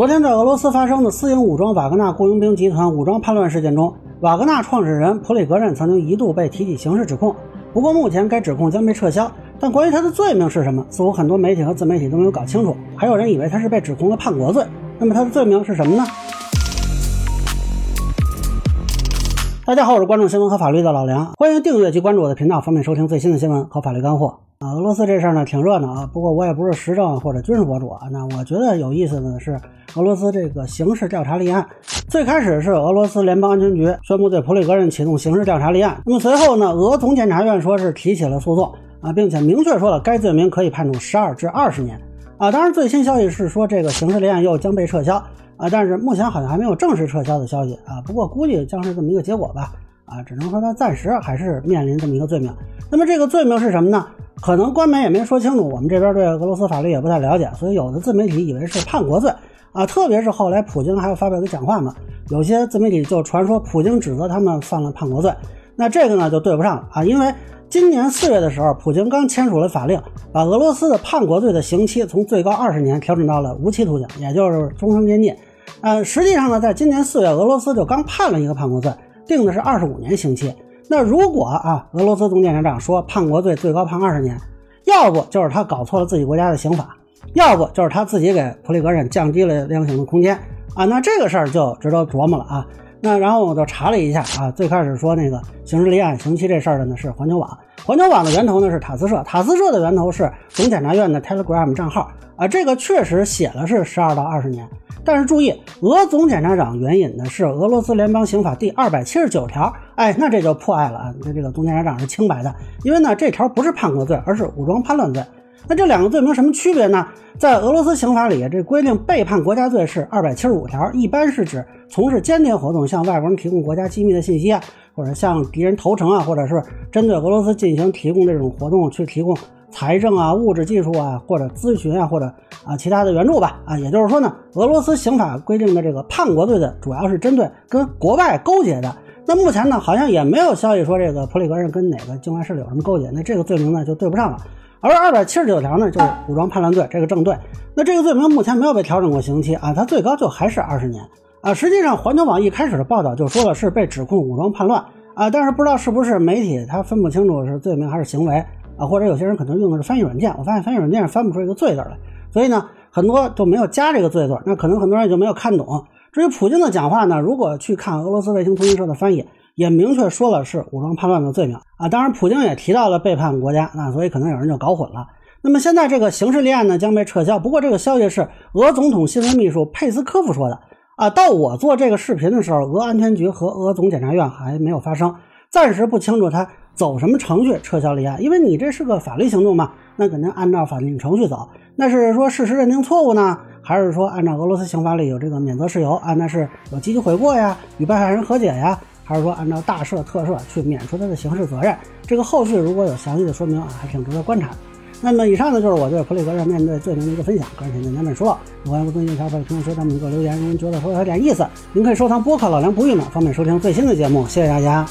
昨天在俄罗斯发生的私营武装瓦格纳雇佣兵集团武装叛乱事件中，瓦格纳创始人普里格任曾经一度被提起刑事指控。不过目前该指控将被撤销，但关于他的罪名是什么，似乎很多媒体和自媒体都没有搞清楚。还有人以为他是被指控了叛国罪。那么他的罪名是什么呢？大家好，我是关注新闻和法律的老梁，欢迎订阅及关注我的频道，方便收听最新的新闻和法律干货。啊，俄罗斯这事儿呢挺热闹啊，不过我也不是时政或者军事博主啊。那我觉得有意思的是俄罗斯这个刑事调查立案，最开始是俄罗斯联邦安全局宣布对普里格任启动刑事调查立案，那么随后呢，俄总检察院说是提起了诉讼啊，并且明确说了该罪名可以判处十二至二十年啊。当然，最新消息是说这个刑事立案又将被撤销啊，但是目前好像还没有正式撤销的消息啊。不过估计将是这么一个结果吧啊，只能说他暂时还是面临这么一个罪名。那么这个罪名是什么呢？可能官媒也没说清楚，我们这边对俄罗斯法律也不太了解，所以有的自媒体以为是叛国罪啊，特别是后来普京还要发表的讲话嘛，有些自媒体就传说普京指责他们犯了叛国罪，那这个呢就对不上了啊，因为今年四月的时候，普京刚签署了法令，把俄罗斯的叛国罪的刑期从最高二十年调整到了无期徒刑，也就是终生监禁。呃，实际上呢，在今年四月，俄罗斯就刚判了一个叛国罪，定的是二十五年刑期。那如果啊，俄罗斯总检察长说叛国罪最高判二十年，要不就是他搞错了自己国家的刑法，要不就是他自己给普里格任降低了量刑的空间啊。那这个事儿就值得琢磨了啊。那然后我就查了一下啊，最开始说那个刑事立案刑期这事儿的呢是环球网，环球网的源头呢是塔斯社，塔斯社的源头是总检察院的 Telegram 账号啊，这个确实写了是十二到二十年。但是注意，俄总检察长援引的是俄罗斯联邦刑法第二百七十九条，哎，那这就破案了啊！那这个总检察长是清白的，因为呢这条不是叛国罪，而是武装叛乱罪。那这两个罪名什么区别呢？在俄罗斯刑法里，这规定背叛国家罪是二百七十五条，一般是指从事间谍活动，向外国人提供国家机密的信息啊，或者向敌人投诚啊，或者是针对俄罗斯进行提供这种活动去提供。财政啊、物质技术啊，或者咨询啊，或者啊其他的援助吧，啊，也就是说呢，俄罗斯刑法规定的这个叛国罪的主要是针对跟国外勾结的。那目前呢，好像也没有消息说这个普里格任跟哪个境外势力有什么勾结，那这个罪名呢就对不上了。而二百七十九条呢，就是武装叛乱罪，这个正对。那这个罪名目前没有被调整过刑期啊，它最高就还是二十年啊。实际上，环球网一开始的报道就说了是被指控武装叛乱啊，但是不知道是不是媒体他分不清楚是罪名还是行为。啊，或者有些人可能用的是翻译软件，我发现翻译软件上翻不出一个罪字来，所以呢，很多就没有加这个罪字，那可能很多人也就没有看懂。至于普京的讲话呢，如果去看俄罗斯卫星通讯社的翻译，也明确说了是武装叛乱的罪名啊。当然，普京也提到了背叛国家，那所以可能有人就搞混了。那么现在这个刑事立案呢将被撤销，不过这个消息是俄总统新闻秘书佩斯科夫说的啊。到我做这个视频的时候，俄安全局和俄总检察院还没有发生，暂时不清楚他。走什么程序撤销立案？因为你这是个法律行动嘛，那肯定按照法定程序走。那是说事实认定错误呢，还是说按照俄罗斯刑法里有这个免责事由啊？那是有积极悔过呀，与被害人和解呀，还是说按照大赦特赦去免除他的刑事责任？这个后续如果有详细的说明啊，还挺值得观察。那么以上呢就是我对普里格任面对罪名的一个分享，个人浅见难免说了。如果有尊敬小伙伴评论区咱们给我留言，如果您觉得说有点意思，您可以收藏播客老梁不郁呢，方便收听最新的节目。谢谢大家。